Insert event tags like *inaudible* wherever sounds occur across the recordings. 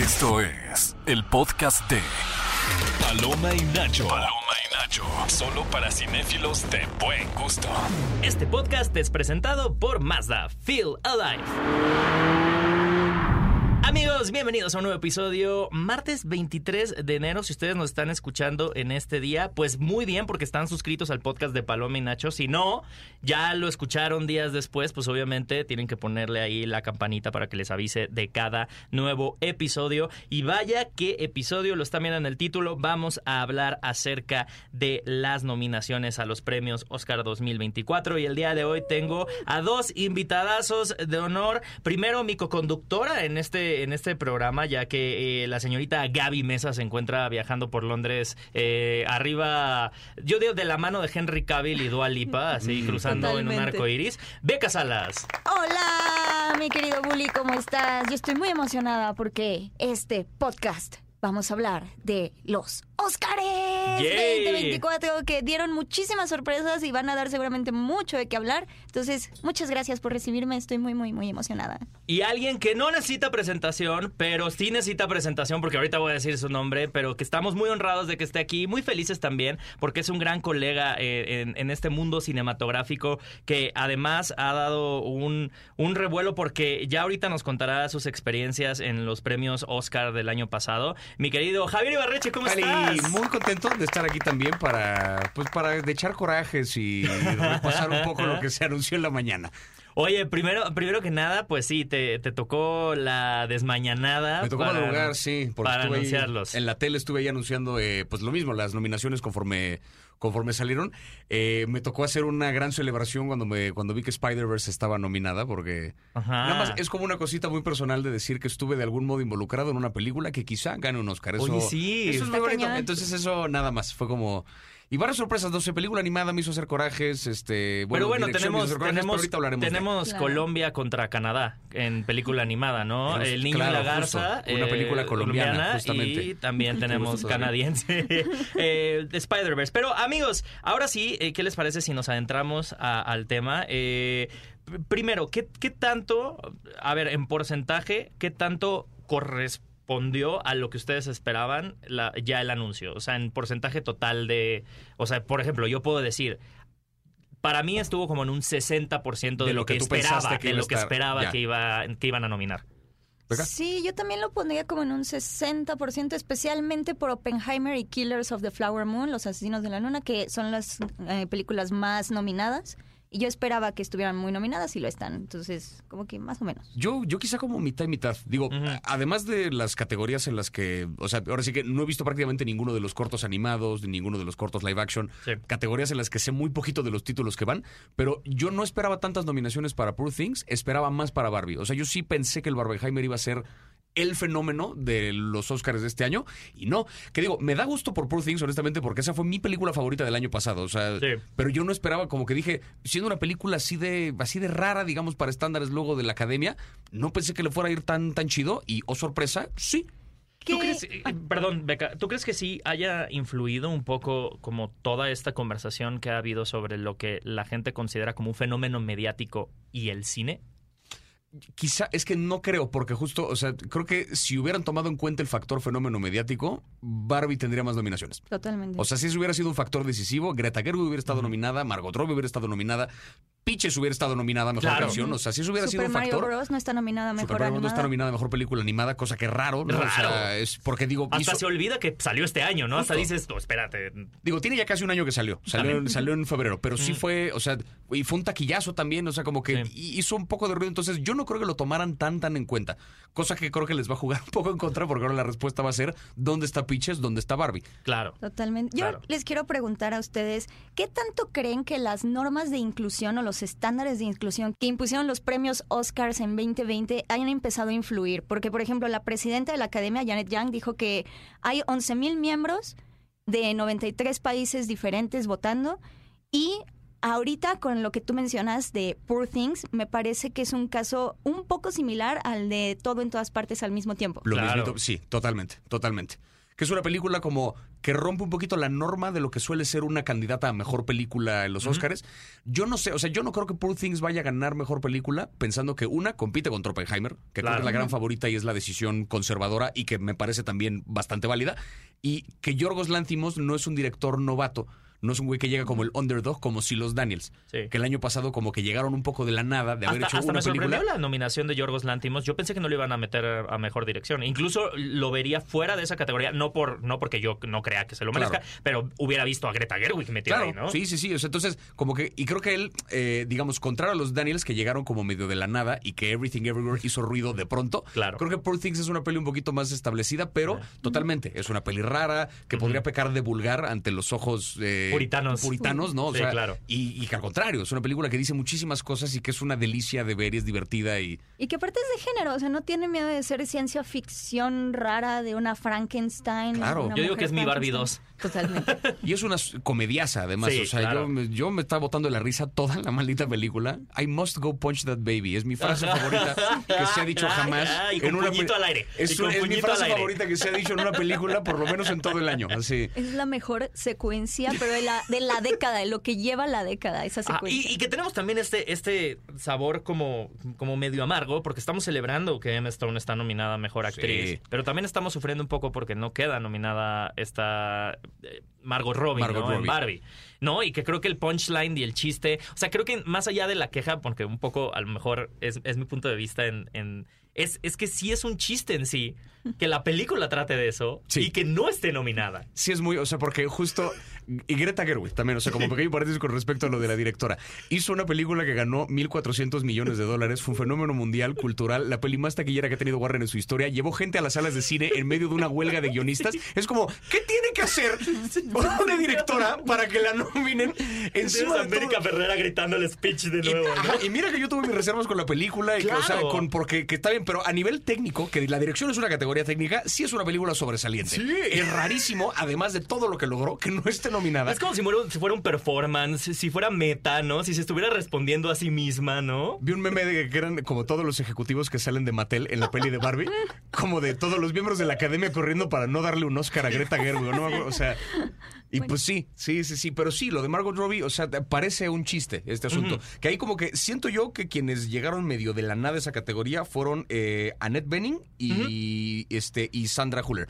Esto es el podcast de Paloma y Nacho. Paloma y Nacho. Solo para cinéfilos de buen gusto. Este podcast es presentado por Mazda. Feel Alive. Amigos, bienvenidos a un nuevo episodio. Martes 23 de enero, si ustedes nos están escuchando en este día, pues muy bien porque están suscritos al podcast de Paloma y Nacho. Si no, ya lo escucharon días después, pues obviamente tienen que ponerle ahí la campanita para que les avise de cada nuevo episodio. Y vaya qué episodio, lo están viendo en el título, vamos a hablar acerca de las nominaciones a los premios Oscar 2024. Y el día de hoy tengo a dos invitadazos de honor. Primero, mi coconductora en este en este programa, ya que eh, la señorita Gaby Mesa se encuentra viajando por Londres eh, arriba, yo digo de la mano de Henry Cavill y Dua Lipa, así cruzando en un arco iris. Beca Salas. Hola, mi querido Bully, ¿cómo estás? Yo estoy muy emocionada porque este podcast vamos a hablar de los Óscares Yay. 2024 que dieron muchísimas sorpresas y van a dar seguramente mucho de qué hablar. Entonces, muchas gracias por recibirme. Estoy muy, muy, muy emocionada. Y alguien que no necesita presentación, pero sí necesita presentación, porque ahorita voy a decir su nombre, pero que estamos muy honrados de que esté aquí, muy felices también, porque es un gran colega eh, en, en este mundo cinematográfico que además ha dado un, un revuelo, porque ya ahorita nos contará sus experiencias en los premios Oscar del año pasado. Mi querido Javier Ibarreche, ¿cómo Ali, estás? muy contento de estar aquí también para, pues, para de echar corajes y repasar un poco lo que se anunció en la mañana. Oye, primero, primero que nada, pues sí, te, te tocó la desmañanada. Me tocó para- madrugar, sí, porque para estuve ahí- anunciarlos. en la tele estuve ahí anunciando, eh, pues lo mismo, las nominaciones conforme conforme salieron. Eh, me tocó hacer una gran celebración cuando me cuando vi que Spider-Verse estaba nominada, porque Ajá. nada más es como una cosita muy personal de decir que estuve de algún modo involucrado en una película que quizá gane un Oscar. Eso, Oye, sí. Eso es muy bonito. Entonces eso nada más, fue como... Y varias sorpresas, no sé, película animada me hizo hacer corajes, este... pero bueno, me hizo tenemos, pero tenemos, ahorita hablaremos de- tenemos Claro. Colombia contra Canadá en película animada, ¿no? El niño claro, y la garza. justo, una película colombiana, justamente. Y también *laughs* tenemos canadiense *laughs* *laughs* eh, de Spider-Verse. Pero amigos, ahora sí, eh, ¿qué les parece si nos adentramos a- al tema? Eh, pr- primero, ¿qué, ¿qué tanto, a ver, en porcentaje, qué tanto correspondió a lo que ustedes esperaban la- ya el anuncio? O sea, en porcentaje total de... O sea, por ejemplo, yo puedo decir... Para mí estuvo como en un 60% de, lo que, esperaba, que de lo que esperaba Ya. que, iba, que iban a nominar. Sí, yo también lo pondría como en un 60%, especialmente por Oppenheimer y Killers of the Flower Moon, Los Asesinos de la Luna, que son las eh, películas más nominadas. Y yo esperaba que estuvieran muy nominadas y lo están. Entonces, como que más o menos. Yo, yo quizá como mitad y mitad. Digo, además de las categorías en las que, o sea, ahora sí que no he visto prácticamente ninguno de los cortos animados, ni ninguno de los cortos live action, Sí. categorías en las que sé muy poquito de los títulos que van, pero yo no esperaba tantas nominaciones para Poor Things, esperaba más para Barbie. O sea, yo sí pensé que el Barbenheimer iba a ser el fenómeno de los Oscars de este año y no, que digo, me da gusto por Poor Things honestamente porque esa fue mi película favorita del año pasado, o sea, Sí. pero yo no esperaba como que dije, siendo una película así de así de rara, digamos, para estándares luego de la academia, no pensé que le fuera a ir tan tan chido y oh sorpresa, sí. ¿Tú ¿Qué? crees, eh, perdón, Beca, ¿tú crees que sí haya influido un poco como toda esta conversación que ha habido sobre lo que la gente considera como un fenómeno mediático y el cine? Quizá es que no creo, porque justo, o sea, creo que si hubieran tomado en cuenta el factor fenómeno mediático, Barbie tendría más nominaciones. Totalmente. O sea, si eso hubiera sido un factor decisivo, Greta Gerwig hubiera estado nominada, Margot Robbie hubiera estado nominada, Peaches hubiera estado nominada a mejor Claro. canción. O sea, si eso hubiera Super sido un Mario factor. Bros. no está nominada a Super mejor Mario Bros. no está nominada a mejor película animada, cosa que raro, ¿no? O sea, Raro. es porque digo, Hasta hizo- se olvida que salió este año, ¿no? Hasta Justo. dices, no, espérate. Digo, tiene ya casi un año que salió. Salió, en, También. salió en febrero, pero sí Mm. fue, o sea, y fue un taquillazo también, o sea, como que Sí. hizo un poco de ruido. Entonces, yo no creo que lo tomaran tan, tan en cuenta. Cosa que creo que les va a jugar *laughs* un poco en contra, porque ahora la respuesta va a ser: ¿dónde está Peaches? ¿Dónde está Barbie? Claro. Totalmente. Yo Claro. les quiero preguntar a ustedes, ¿qué tanto creen que las normas de inclusión o los estándares de inclusión que impusieron los premios Oscars en 2020 hayan empezado a influir? Porque, por ejemplo, la presidenta de la academia, Janet Young, dijo que hay 11.000 miembros de 93 países diferentes votando y ahorita con lo que tú mencionas de Poor Things, me parece que es un caso un poco similar al de todo en todas partes al mismo tiempo. Lo Claro. mismito- sí, totalmente, totalmente. Que es una película como que rompe un poquito la norma de lo que suele ser una candidata a mejor película en los Oscars. Yo no sé, o sea, yo no creo que Poor Things vaya a ganar mejor película, pensando que una compite con Oppenheimer, que creo Claro. que es la gran favorita y es la decisión conservadora y que me parece también bastante válida, y que Yorgos Lanthimos no es un director novato. No es un güey que llega como el underdog, como si los Daniels. Sí. Que el año pasado como que llegaron un poco de la nada de haber Hasta, hecho hasta una me sorprendió película. la nominación de Yorgos Lantimos. Yo pensé que no lo iban a meter a mejor dirección. Incluso lo vería fuera de esa categoría, no por no porque yo no crea que se lo merezca, Claro. pero hubiera visto a Greta Gerwig metida Claro, ahí, ¿no? sí, sí, sí. O sea, entonces, como que, y creo que él, eh, digamos, contrario a los Daniels que llegaron como medio de la nada y que Everything Everywhere hizo ruido de pronto, Claro. creo que Poor Things es una peli un poquito más establecida, pero totalmente, es una peli rara que podría pecar de vulgar ante los ojos eh, Puritanos. puritanos, ¿no? O Sí, sea, claro. y, y que al contrario, es una película que dice muchísimas cosas y que es una delicia de ver y es divertida y... Y que aparte es de género, o sea, no tiene miedo de ser ciencia ficción rara de una Frankenstein. Claro. una Yo digo que es mi Barbie Frankenstein. Totalmente. *laughs* Y es una comediaza, además. Sí, o sea, claro. yo, me- yo me estaba botando de la risa toda la maldita película. I must go punch that baby. Es mi frase *laughs* favorita que se ha dicho jamás. Y con una puñito pe- al aire. Es, un- es mi frase favorita que se ha dicho en una película, por lo menos en todo el año. Así. Es la mejor secuencia, pero de la, de la década, de lo que lleva la década, esa Ah, secuencia. y, y que tenemos también este, este sabor como, como medio amargo, porque estamos celebrando que Emma Stone está nominada a Mejor Actriz, Sí. pero también estamos sufriendo un poco porque no queda nominada esta eh, Margot Robbie, Margot ¿no? En. Barbie. ¿No? Y que creo que el punchline y el chiste, o sea, creo que más allá de la queja, porque un poco a lo mejor es, es mi punto de vista en... en- es, es que sí es un chiste en sí, que la película trate de eso Sí. y que no esté nominada. Sí es muy, o sea, porque justo y Greta Gerwig también, o sea, como pequeño paréntesis con respecto a lo de la directora. Hizo una película que ganó 1.400 millones de dólares, fue un fenómeno mundial, cultural, la peli más taquillera que ha tenido Warren en su historia, llevó gente a las salas de cine en medio de una huelga de guionistas. Es como, ¿qué tiene que hacer una directora para que la nominen encima de todo? Ferrera gritando el speech de Y, ajá, y mira que yo tuve mis reservas con la película y que, o sea, Claro. con, porque que está bien, pero a nivel técnico, que la dirección es una categoría técnica, sí es una película sobresaliente. Sí. Es rarísimo, además de todo lo que logró, que no esté nominada. Es como si fuera, un- si fuera un performance, si fuera meta, ¿no? Si se estuviera respondiendo a sí misma, ¿no? Vi un meme de que eran como todos los ejecutivos que salen de Mattel en la peli de Barbie, *laughs* como de todos los miembros de la academia corriendo para no darle un Oscar a Greta Gerwig, ¿no? O sea, y pues sí, sí, sí, sí, pero sí, lo de Margot Robbie, o sea, parece un chiste este asunto. Que ahí como que siento yo que quienes llegaron medio de la nada a esa categoría fueron eh, Annette Bening y, este, y Sandra Huller.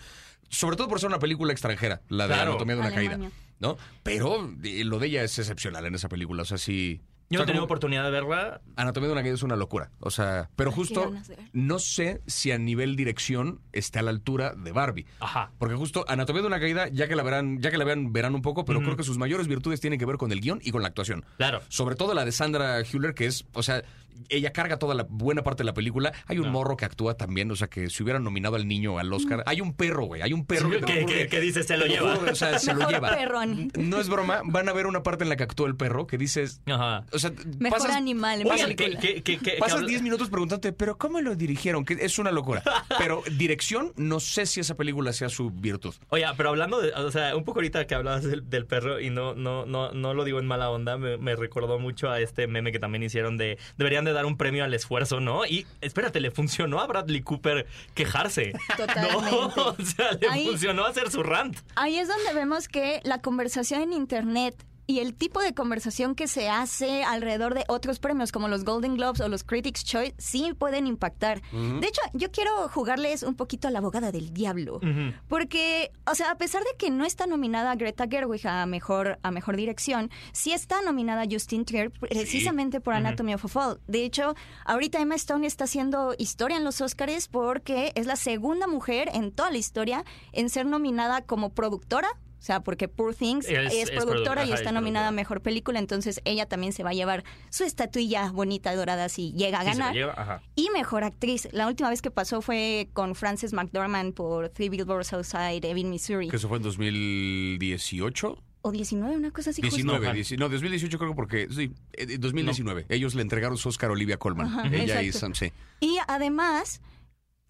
Sobre todo por ser una película extranjera, la de Claro. Anatomía de una Alemania. caída, ¿no? Pero eh, lo de ella es excepcional en esa película, o sea, sí... Yo o no he sea, tenido oportunidad de verla. Anatomía de una caída es una locura. O sea, pero justo no sé si a nivel dirección esté a la altura de Barbie. Ajá. Porque justo Anatomía de una caída, ya que la verán, ya que la vean, verán un poco, pero creo que sus mayores virtudes tienen que ver con el guion y con la actuación. Claro. Sobre todo la de Sandra Hüller, que es, o sea, ella carga toda la buena parte de la película. Hay un No. morro que actúa también, o sea, que si hubieran nominado al niño al Oscar. Hay un perro, güey. Hay un perro Sí, que, dice, se lo lleva. juro, o sea, se lo lleva. perrón. No es broma. Van a ver una parte en la que actúa el perro que dices. Ajá. O sea, Mejor pasas- animal que Pasas habla- 10 minutos preguntándote, pero ¿cómo lo dirigieron? Que es una locura. Pero dirección, no sé si esa película sea su virtud. Oye, pero hablando de, o sea, un poco ahorita que hablabas del, del perro y no, no, no, no lo digo en mala onda, me, me recordó mucho a este meme que también hicieron de deberían de dar un premio al esfuerzo, ¿no? Y espérate, le funcionó a Bradley Cooper quejarse. *laughs* Totalmente. No, *laughs* o sea, le Ahí- funcionó hacer su rant. Ahí es donde vemos que la conversación en Internet y el tipo de conversación que se hace alrededor de otros premios como los Golden Globes o los Critics' Choice sí pueden impactar. De hecho, yo quiero jugarles un poquito a la abogada del diablo. Porque, o sea, a pesar de que no está nominada Greta Gerwig a mejor, a mejor dirección, sí está nominada Justine Trier precisamente por Anatomy of a Fall. De hecho, ahorita Emma Stone está haciendo historia en los Oscars porque es la segunda mujer en toda la historia en ser nominada como productora. O sea, porque Poor Things Es- es, es productora produ- y ajá, está es nominada a mejor película, entonces ella también se va a llevar su estatuilla bonita dorada si llega a Sí, ganar. lleva, ajá. Y mejor actriz. La última vez que pasó fue con Frances McDormand por Three Billboards Outside Ebbing, Missouri. Que eso fue en 2018. O 19, una cosa así. justo. 19, Ajá. 19, no, 2018 creo que porque, sí, eh, 2019. Ellos le entregaron su Oscar a Olivia Colman. Ajá, Ella y exacto. Sam, sí. Y además,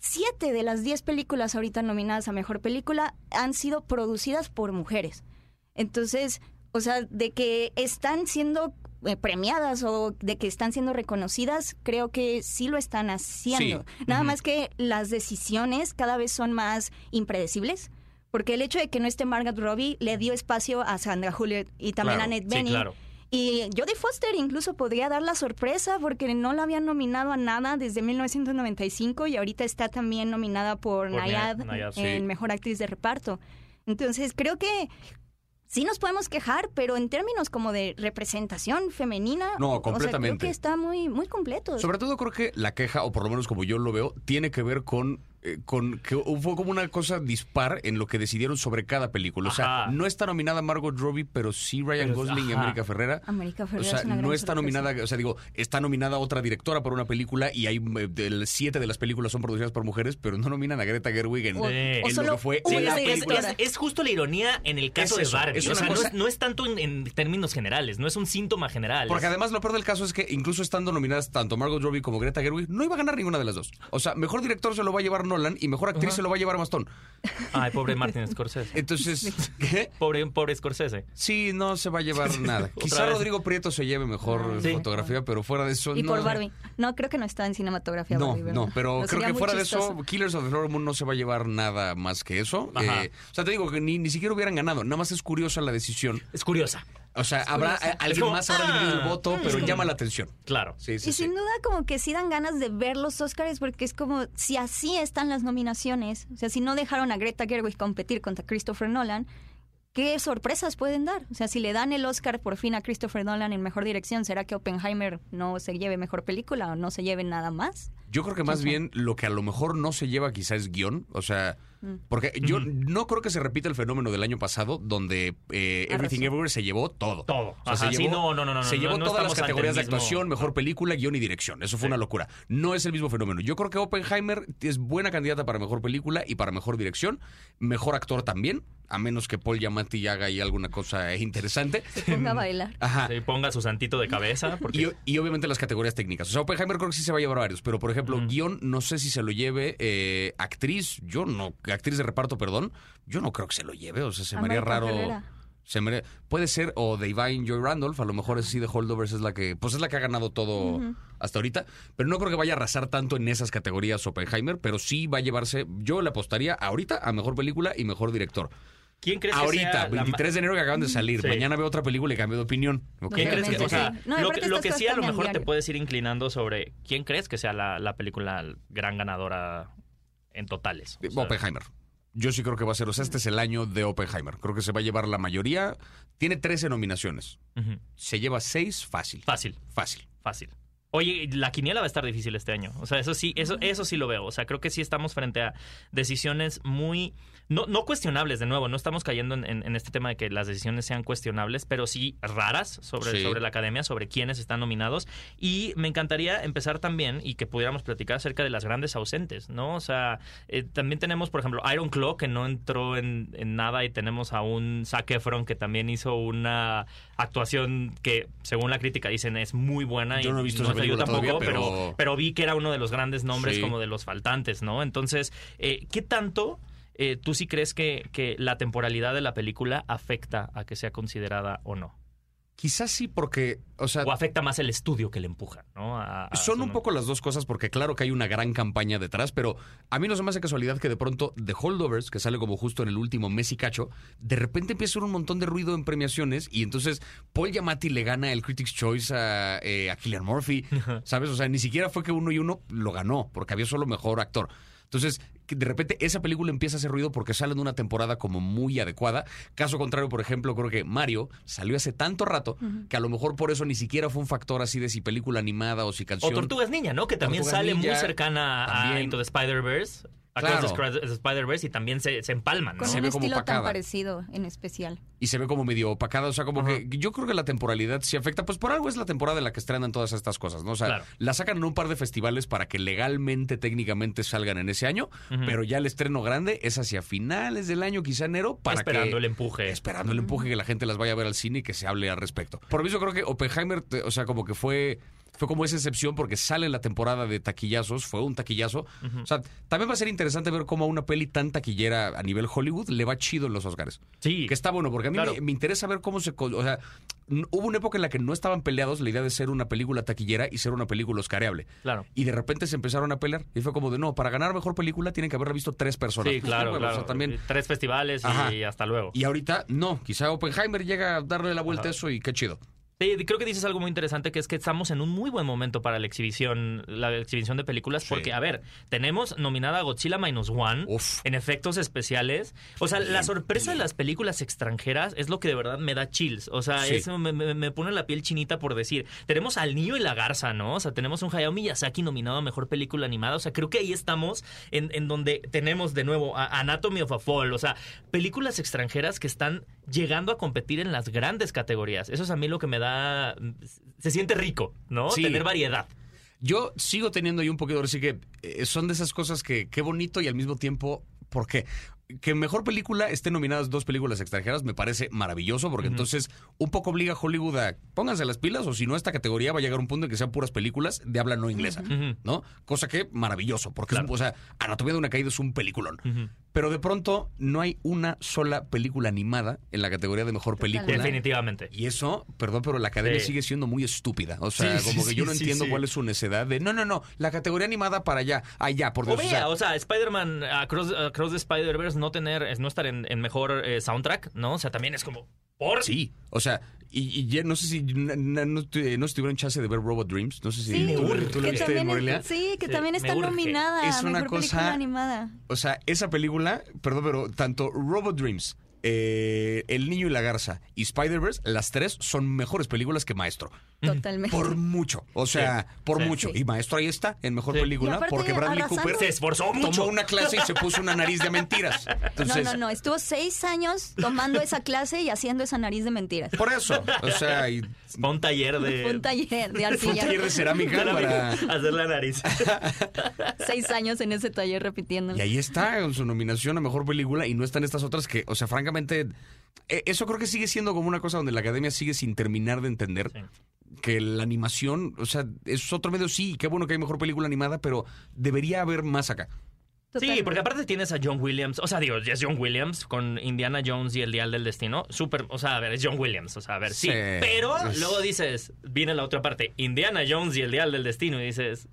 siete de las 10 películas ahorita nominadas a Mejor Película han sido producidas por mujeres. Entonces, o sea, de que están siendo eh, premiadas o de que están siendo reconocidas, creo que sí lo están haciendo. Sí. Nada más que las decisiones cada vez son más impredecibles. Porque el hecho de que no esté Margaret Robbie le dio espacio a Sandra Juliet y también Claro, a Ned Sí, Bening. claro. Y Jodie Foster incluso podría dar la sorpresa porque no la habían nominado a nada desde 1995 y ahorita está también nominada por, Por Nayad, Nya- Nayad, sí. en Mejor Actriz de Reparto. Entonces creo que sí nos podemos quejar, pero en términos como de representación femenina, No, o sea, creo completamente. que está muy, muy completo. Sobre todo creo que la queja, o por lo menos como yo lo veo, tiene que ver con, eh, con que fue como una cosa dispar en lo que decidieron sobre cada película. O sea, Ajá. no está nominada Margot Robbie, pero sí Ryan Pero- Gosling y. América Ferrera. América O Ferrera sea, es una no gran está nominada, o sea, digo, está nominada otra directora por una película y hay eh, del siete de las películas son producidas por mujeres, pero no nominan a Greta Gerwig en, O- en o lo solo que fue una Sí, la es, película. es- es justo la ironía en el caso Es eso, de Barbie. es o sea, no es, no es tanto en, en términos generales, no es un síntoma general. Porque es- además lo peor del caso es que incluso estando nominadas tanto Margot Robbie como Greta Gerwig, no iba a ganar ninguna de las dos. O sea, mejor director se lo va a llevar Nolan y mejor actriz se lo va a llevar Maston. Ay, pobre *laughs* Martin Scorsese. Entonces, ¿qué? Pobre, pobre Scorsese. Sí, no se va a llevar nada. *laughs* Quizá vez. Rodrigo Prieto se lleve mejor Ah, Sí. fotografía, pero fuera de eso Y no. por Barbie. No, creo que no está en cinematografía. No, Barbie, no, pero creo que fuera de eso, Killers of the Flower Moon no se va a llevar nada más que eso. Ajá. Eh, o sea, te digo que ni, ni siquiera hubieran ganado. Nada más es curiosa la decisión. Es curiosa. O sea, habrá alguien como, más habrá dividido el ah, voto, pero llama la atención. Claro. Sí, sí, Y sí. sin duda como que sí dan ganas de ver los Oscars porque es como si así están las nominaciones, o sea, si no dejaron a Greta Gerwig competir contra Christopher Nolan, ¿qué sorpresas pueden dar? O sea, si le dan el Oscar por fin a Christopher Nolan en mejor dirección, ¿será que Oppenheimer no se lleve mejor película o no se lleve nada más? Yo creo que más bien lo que a lo mejor no se lleva quizá es guion, o sea, Mm. porque yo no creo que se repita el fenómeno del año pasado donde eh. Everything Everywhere se llevó todo. Todo. O sea, Ajá, se sí, llevó, no, no, no, no, se no, llevó no todas las categorías de actuación, mejor película, guion y dirección. Eso fue Sí. una locura. No es el mismo fenómeno. Yo creo que Oppenheimer es buena candidata para mejor película y para mejor dirección, mejor actor también, a menos que Paul Giamatti haga ahí alguna cosa interesante. Se ponga a bailar. Ajá. Sí, ponga su santito de cabeza. Porque... Y, y obviamente las categorías técnicas. O sea, Oppenheimer creo que sí se va a llevar varios, pero por ejemplo, Ujú. guion, no sé si se lo lleve eh, actriz, yo no, actriz de reparto, perdón, yo no creo que se lo lleve, o sea, se me haría raro. Se me haría- puede ser, o Divine Joy Randolph, a lo mejor es así de Holdovers es la que, pues es la que ha ganado todo hasta ahorita, pero no creo que vaya a arrasar tanto en esas categorías Oppenheimer, pero sí va a llevarse, yo le apostaría ahorita a mejor película y mejor director. ¿Quién crees que Ahorita, sea la ma- 23 de enero que acaban de salir, Sí. mañana veo otra película y cambio de opinión. ¿Quién crees que, o sea, sí. No, lo, que- lo que sí a lo mejor te puedes ir inclinando sobre quién crees que sea la, la película gran ganadora en totales. O sea, Oppenheimer. Yo sí creo que va a ser, o sea, este es el año de Oppenheimer. Creo que se va a llevar la mayoría. Tiene 13 nominaciones. Se lleva 6 fácil. Fácil, Fácil. fácil. Oye, la quiniela va a estar difícil este año. O sea, eso sí, eso, eso sí lo veo. O sea, creo que sí estamos frente a decisiones muy. No, no cuestionables, de nuevo, no estamos cayendo en, en- en este tema de que las decisiones sean cuestionables, pero sí raras sobre, Sí. sobre la academia, sobre quiénes están nominados. Y me encantaría empezar también y que pudiéramos platicar acerca de las grandes ausentes, ¿no? O sea, eh, también tenemos, por ejemplo, Iron Claw, que no entró en, en nada, y tenemos a un Zac Efron, que también hizo una actuación que, según la crítica, dicen es muy buena. Yo y no he visto esa yo tampoco, todavía, pero... pero- pero vi que era uno de los grandes nombres Sí. como de los faltantes, ¿no? Entonces, eh, ¿qué tanto eh, tú sí crees que, que la temporalidad de la película afecta a que sea considerada o no? Quizás sí, porque, o sea, O afecta más el estudio que le empuja, ¿no? A- a son un poco las dos cosas, porque claro que hay una gran campaña detrás, pero a mí no se me hace casualidad que de pronto The Holdovers, que sale como justo en el último mes y cacho, de repente empieza a un montón de ruido en premiaciones y entonces Paul Giamatti le gana el Critics' Choice a, eh, a Cillian Murphy, ¿sabes? O sea, ni siquiera fue que uno y uno lo ganó, porque había solo mejor actor. Entonces, de repente esa película empieza a hacer ruido porque sale en una temporada como muy adecuada. Caso contrario, por ejemplo, creo que Mario salió hace tanto rato que a lo mejor por eso ni siquiera fue un factor así de si película animada o si O canción. Tortugas Niña, ¿no? Que también Tortugas sale muy cercana a. Into the Spider-Verse. Claro. The Spider-Verse y también se, se empalman, ¿no? Con Se un ve como estilo tan opacada. parecido en especial. y se ve como medio opacada. O sea, como que yo creo que la temporalidad sí afecta. Pues por algo es la temporada en la que estrenan todas estas cosas, ¿no? O sea, Claro. la sacan en un par de festivales para que legalmente, técnicamente salgan en ese año, pero ya el estreno grande es hacia finales del año, quizá enero, para Esperando que... el empuje. Esperando el empuje que la gente las vaya a ver al cine y que se hable al respecto. Por eso creo que Oppenheimer, te- o sea, como que fue fue como esa excepción porque sale la temporada de taquillazos, fue un taquillazo. O sea, también va a ser interesante ver cómo a una peli tan taquillera a nivel Hollywood le va chido en los Oscars. Sí. Que está bueno, porque a mí Claro. me, me interesa ver cómo se... O sea, hubo una época en la que no estaban peleados la idea de ser una película taquillera y ser una película oscareable. Claro. Y de repente se empezaron a pelear. Y fue como de, no, para ganar mejor película tienen que haberla visto tres personas. Sí, Pues, claro, bueno, o sea, también... Tres festivales y hasta luego. Y ahorita, no. Quizá Oppenheimer llega a darle la vuelta a eso y qué chido. Sí, creo que dices algo muy interesante, que es que estamos en un muy buen momento para la exhibición, la exhibición de películas, Sí. porque, a ver, tenemos nominada a Godzilla Minus One Uf. en efectos especiales. O sea, la sorpresa de las películas extranjeras es lo que de verdad me da chills. O sea, Sí. eso me, me- me pone la piel chinita por decir. Tenemos al niño y la garza, ¿no? O sea, tenemos un Hayao Miyazaki nominado a Mejor Película Animada. O sea, creo que ahí estamos en, en donde tenemos de nuevo a Anatomy of a Fall. O sea, películas extranjeras que están llegando a competir en las grandes categorías. Eso es a mí lo que me da... Se siente rico, ¿no? Sí. Tener variedad. Yo sigo teniendo ahí un poquito, así que eh, son de esas cosas que qué bonito y al mismo tiempo, ¿por qué? Que mejor película estén nominadas dos películas extranjeras me parece maravilloso porque entonces un poco obliga a Hollywood a pónganse las pilas o si no esta categoría va a llegar a un punto en que sean puras películas de habla no inglesa. ¿no? Cosa que maravilloso porque es o sea, Anatomía de una caída es un peliculón. Pero de pronto no hay una sola película animada en la categoría de mejor película. Definitivamente. Y eso, perdón, pero la academia Sí. sigue siendo muy estúpida. O sea, Sí, sí, como que yo sí, no sí, entiendo sí. cuál es su necedad de no, no, no, la categoría animada para allá. Allá, por Dios. o vea, sea, o sea, Spider-Man Across, Across the Spider-Verse no tener, es no estar en, en mejor eh, soundtrack, ¿no? O sea, también es como, ¿por? Sí, o sea, y, y ya no sé si na- na- no, tu- no tuvieron chance de ver Robot Dreams. No sé si Sí, tú, tú lo que viste, también Morelia. sí, que Sí, también está nominada Es una mejor cosa- película animada. O sea, esa película, perdón, pero tanto Robot Dreams, eh, El Niño y la Garza y Spider-Verse, las tres son mejores películas que Maestro. Totalmente. Por mucho. O sea, por sí. mucho. Sí. Y Maestro ahí está, en mejor película, aparte, porque Bradley arrasando. Cooper Se esforzó mucho. tomó una clase y se puso una nariz de mentiras. *laughs* No, Entonces, no, no. Estuvo seis años tomando esa clase y haciendo esa nariz de mentiras. por eso. O sea, y Fue un taller de... Fue un taller de fue un arcilla. taller de cerámica para... Hacer la nariz. *laughs* Seis años en ese taller repitiendo. Y ahí está, con su nominación a mejor película, y no están estas otras que, o sea, francamente, eso creo que sigue siendo como una cosa donde la academia sigue sin terminar de entender. Sí. Que la animación, o sea, es otro medio, sí, qué bueno que hay mejor película animada, pero debería haber más acá. Sí, porque aparte tienes a John Williams, o sea, digo, ya es John Williams con Indiana Jones y el Dial del Destino, súper, o sea, a ver, es John Williams, o sea, a ver, sí, Sí. pero Es- luego dices, viene la otra parte, Indiana Jones y el Dial del Destino, y dices,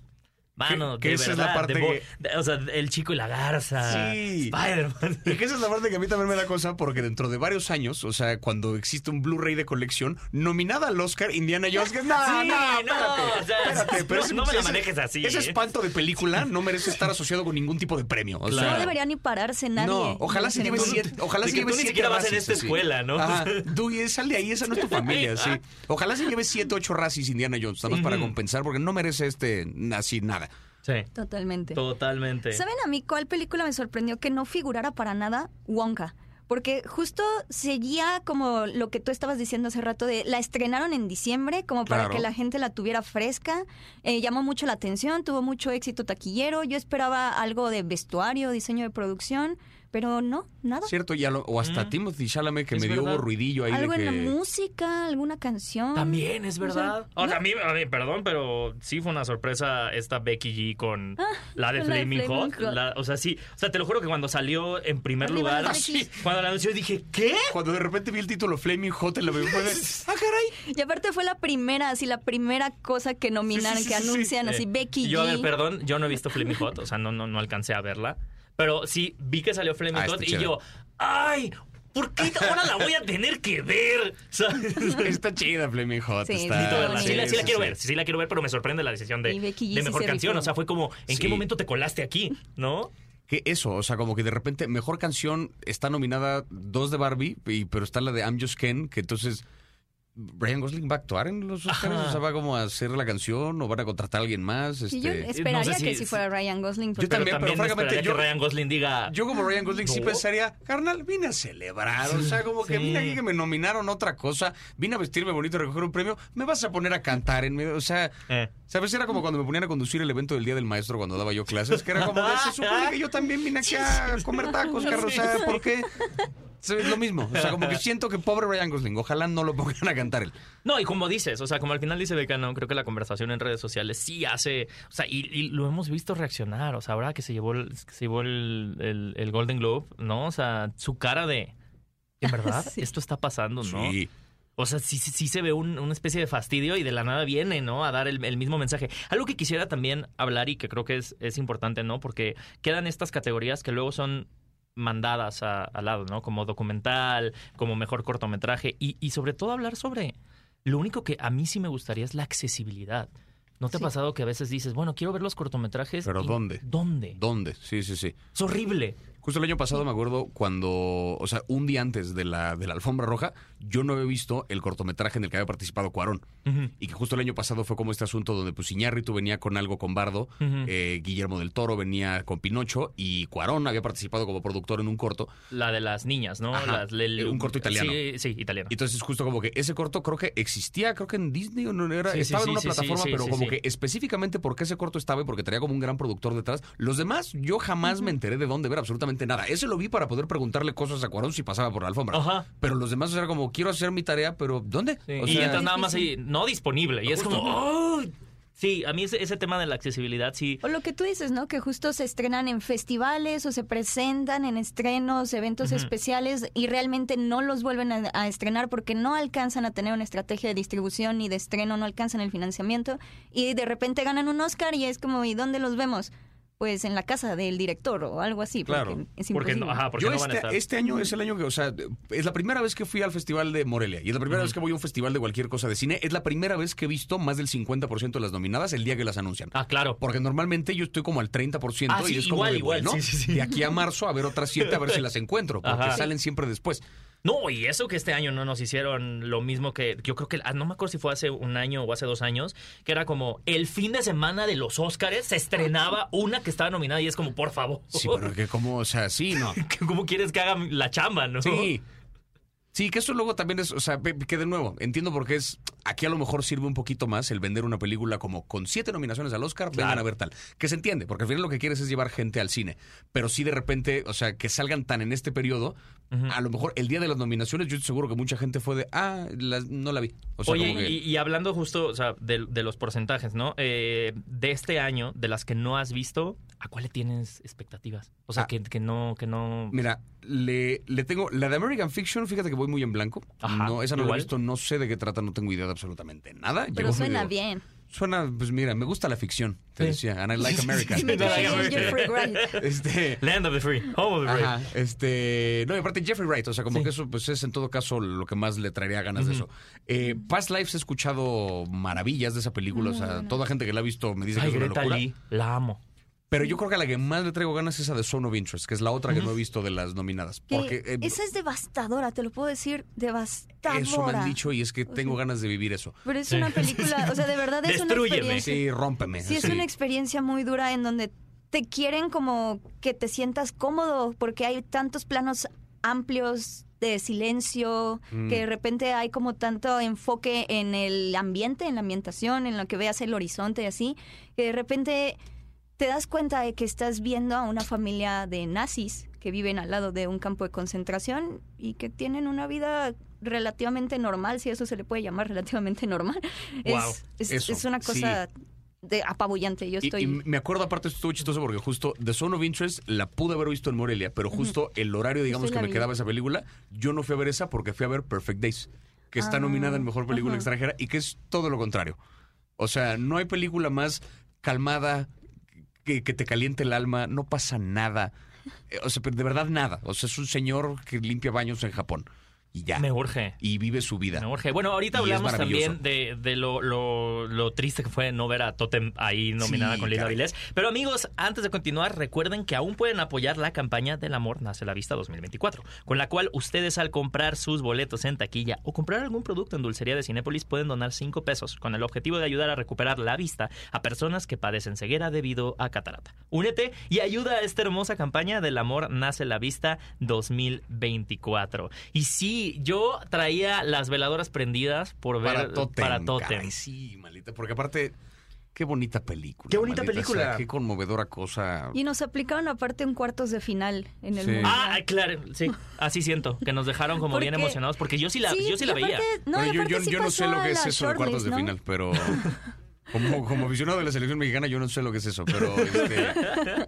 mano, Que- que de esa es la parte de que- o sea, el chico y la garza, Sí. Spider-Man. Y que esa es la parte que a mí también me da cosa, porque dentro de varios años, o sea, cuando existe un Blu-ray de colección, nominada al Oscar Indiana Jones, que no, *laughs* Sí, no, no, espérate, o sea, espérate, pero no- ese- no me la manejes así, Ese ¿eh? espanto de película no merece estar asociado con ningún tipo de premio. O Claro. sea, No debería ni pararse nadie. No, ojalá se lleve siete, ojalá se lleve tú ni siete siquiera vas en esta así. escuela, ¿no? Ajá. *laughs* Tú, y sal de ahí, esa no es tu familia, sí. Ojalá se lleve siete, ocho racis Indiana Jones, nada más para compensar, porque no merece este así nada. Sí, Totalmente. totalmente. ¿Saben a mí cuál película me sorprendió que no figurara para nada? Wonka. Porque justo seguía como lo que tú estabas diciendo hace rato de la estrenaron en diciembre como para Claro. que la gente la tuviera fresca. Eh, llamó mucho la atención, tuvo mucho éxito taquillero. Yo esperaba algo de vestuario, diseño de producción, pero no, nada. ¿Cierto? Y a lo- o hasta Mm. Timothy Chalamet que Es me dio verdad. hubo ruidillo ahí Algo de en que... la música, alguna canción. También, es O sea, verdad. O sea, ¿no? a mí, a mí, perdón, pero sí fue una sorpresa esta Becky G con la de Ah, la de Flaming Hot. Hot. La- o sea, sí. O sea, te lo juro que cuando salió en primer Arriba lugar, Becky. cuando la anunció dije, ¿qué? Cuando de repente vi el título Flaming Hot en la fue de, ¡Ah, caray! Y aparte fue la primera, así la primera cosa que nominaron, Sí, sí, que sí, sí. anuncian, así Eh, Becky Yo, a G. ver, perdón, yo no he visto Flaming Hot, o sea, no, no, no alcancé a verla. Pero sí, vi que salió Flaming Ah, Hot y chévere. yo, ¡ay! ¿Por qué ahora la voy a tener que ver? ¿Sabes? *laughs* Está chida Flaming Hot. Sí, está, sí. Sí, la, sí la sí, quiero sí. ver, sí la quiero ver, pero me sorprende la decisión de, Y de mejor canción. O sea, fue como, ¿en Sí. qué momento te colaste aquí? ¿No? Que eso, o sea, como que de repente, mejor canción está nominada dos de Barbie, y, pero está la de I'm Just Ken, que entonces. ¿Ryan Gosling va a actuar en los Oscars? Ajá. O sea, ¿va como a hacer la canción o van a contratar a alguien más? Yo esperaría no sé si- que si fuera Ryan Gosling. porque- también, pero francamente, esperaría yo- que Ryan Gosling diga... Yo como Ryan Gosling sí pensaría, carnal, vine a celebrar, o sea, como que vine aquí que me nominaron a otra cosa, vine a vestirme bonito y recoger un premio, me vas a poner a cantar en medio, o sea, Eh. ¿sabes? Era como cuando me ponían a conducir el evento del Día del Maestro cuando daba yo clases, que era como, se supone que yo también vine aquí a *laughs* comer tacos, carro, o sea, ¿por qué? Es lo mismo. O sea, como que siento que pobre Ryan Gosling. Ojalá no lo pongan a cantar él. No, y como dices, o sea, como al final dice Becano, creo que la conversación en redes sociales sí hace, o sea, y, y lo hemos visto reaccionar, o sea, ahora que se llevó el, que se llevó el, el- el Golden Globe, ¿no? O sea, su cara de, ¿en verdad? *laughs* Sí. Esto está pasando, ¿no? Sí. O sea, sí, sí, sí se ve un- una especie de fastidio y de la nada viene, ¿no? A dar el, el mismo mensaje. Algo que quisiera también hablar y que creo que es, es importante, ¿no? Porque quedan estas categorías que luego son mandadas a- al lado, ¿no? Como documental, como mejor cortometraje y, y sobre todo hablar sobre... Lo único que a mí sí me gustaría es la accesibilidad. ¿No te ha pasado que a veces dices, bueno, quiero ver los cortometrajes? ¿Pero y- dónde? ¿Dónde? ¿Dónde? Sí, sí, sí. Es horrible. Justo el año pasado me acuerdo cuando, o sea, un día antes de la, de la alfombra roja, yo no había visto el cortometraje en el que había participado Cuarón. Y que justo el año pasado fue como este asunto donde pues Iñárritu venía con algo con Bardo, eh, Guillermo del Toro venía con Pinocho y Cuarón había participado como productor en un corto. La de las niñas, ¿no? Ajá, Las- el- eh, un corto italiano. Sí, sí, italiano. Y entonces justo como que ese corto creo que existía, creo que en Disney o no era, Sí, estaba sí, en una plataforma, pero como que específicamente porque ese corto estaba y porque tenía como un gran productor detrás. Los demás yo jamás me enteré de dónde ver absolutamente nada. Ese lo vi para poder preguntarle cosas a Cuarón si pasaba por la alfombra. Ajá. Pero los demás era como quiero hacer mi tarea, pero ¿dónde? Sí, O y sea, entras nada más ahí, no disponible. Y es como, ¡ay! Sí, a mí ese, ese tema de la accesibilidad sí. O lo que tú dices, ¿no? Que justo se estrenan en festivales o se presentan en estrenos, eventos especiales y realmente no los vuelven a, a estrenar porque no alcanzan a tener una estrategia de distribución ni de estreno, no alcanzan el financiamiento y de repente ganan un Oscar y es como, ¿y dónde los vemos? Pues en la casa del director o algo así. porque Claro. Es Porque imposible. no, ajá, porque yo no van a este, estar. este año es el año que, o sea, es la primera vez que fui al Festival de Morelia y es la primera vez que voy a un festival de cualquier cosa de cine. Es la primera vez que he visto más del 50% de las nominadas el día que las anuncian. Ah, claro. Porque normalmente yo estoy como al 30% Ah, sí, y es como igual, de, igual, bueno, sí, sí, sí. de aquí a marzo a ver otras siete a ver si *laughs* las encuentro, porque Ajá. salen siempre después. No, y eso que este año no nos hicieron lo mismo que. Yo creo que. ah, No me acuerdo si fue hace un año o hace dos años, que era como el fin de semana de los Óscares se estrenaba una que estaba nominada y es como, por favor. Sí, pero que como, o sea, sí, no. *laughs* ¿Cómo quieres que haga la chamba, no? Sí. Sí, que eso luego también es, o sea, que de nuevo, entiendo por qué es, aquí a lo mejor sirve un poquito más el vender una película como con siete nominaciones al Oscar, vengan Claro. a ver tal. Que se entiende, porque al final lo que quieres es llevar gente al cine. Pero sí de repente, o sea, que salgan tan en este periodo, A lo mejor el día de las nominaciones, yo estoy seguro que mucha gente fue de, ah, las- no la vi. O sea, Oye, como que- y, y hablando justo o sea, de, de los porcentajes, ¿no? Eh, de este año, de las que no has visto, ¿a cuál le tienes expectativas? O sea, Ah. que, que no, que no. Mira, le, le tengo. La de American Fiction, fíjate que voy muy en blanco. Ajá, no, esa no la he igual. visto, no sé de qué trata, no tengo idea de absolutamente nada. Pero Llegó suena medio- bien. Suena, pues mira, me gusta la ficción, te Sí. decía, and I like *laughs* America. Este. Land of the Free, Home of the Brave. Ajá, este, no, y aparte Jeffrey Wright, o sea, como Sí. que eso pues es en todo caso lo que más le traería ganas de eso. Eh, Past Lives he escuchado maravillas de esa película, o sea, toda gente que la ha visto me dice Ay, que es una Greta locura. Lee, la amo. Pero yo creo que a la que más le traigo ganas es esa de Zone of Interest, que es la otra que no he visto de las nominadas. Que Porque eh, esa es devastadora, te lo puedo decir, devastadora. eso me han dicho y es que O tengo sea, ganas de vivir eso. Pero es Sí. una *laughs* película, o sea, de verdad es una experiencia. Sí, rómpeme. Sí, es una experiencia muy dura en donde te quieren como que te sientas cómodo porque hay tantos planos amplios de silencio, Mm. que de repente hay como tanto enfoque en el ambiente, en la ambientación, en lo que veas el horizonte y así, que de repente te das cuenta de que estás viendo a una familia de nazis que viven al lado de un campo de concentración y que tienen una vida relativamente normal, si eso se le puede llamar relativamente normal. *laughs* Guau, es, es, eso, es una cosa de apabullante. Yo estoy... Y, me acuerdo, aparte, esto estuvo chistoso porque justo The Zone of Interest la pude haber visto en Morelia, pero justo el horario, digamos, que me vi. quedaba esa película, yo no fui a ver esa porque fui a ver Perfect Days, que está Ah, nominada en Mejor Película. Extranjera y que es todo lo contrario. O sea, no hay película más calmada, que, te caliente el alma, no pasa nada. Eh, O sea, de verdad nada. O sea, es un señor que limpia baños en Japón y ya. Me urge. Y vive su vida. Me urge. Bueno, ahorita Y hablamos también de, de lo, lo- lo triste que fue no ver a Totem ahí nominada Sí, con caray. Vilés. Pero amigos, antes de continuar, recuerden que aún pueden apoyar la campaña del amor nace la vista 2024, con la cual ustedes al comprar sus boletos en taquilla o comprar algún producto en dulcería de Cinépolis pueden donar 5 pesos con el objetivo de ayudar a recuperar la vista a personas que padecen ceguera debido a catarata. Únete y ayuda a esta hermosa campaña del amor nace la vista 2024. Y sí, yo traía las veladoras prendidas por ver para Totem. para Totem. caray, sí, malita. Porque aparte, Qué bonita película. Qué bonita maldita película. sea, qué conmovedora cosa. Y nos aplicaron aparte un cuartos de final en el Sí. mundial. Ah, claro, sí, así siento, que nos dejaron como bien emocionados, porque yo sí la, yo sí veía. no, yo yo- sí yo no sé lo a que es eso de cuartos de final, pero como, como aficionado de la selección mexicana yo no sé lo que es eso, pero este,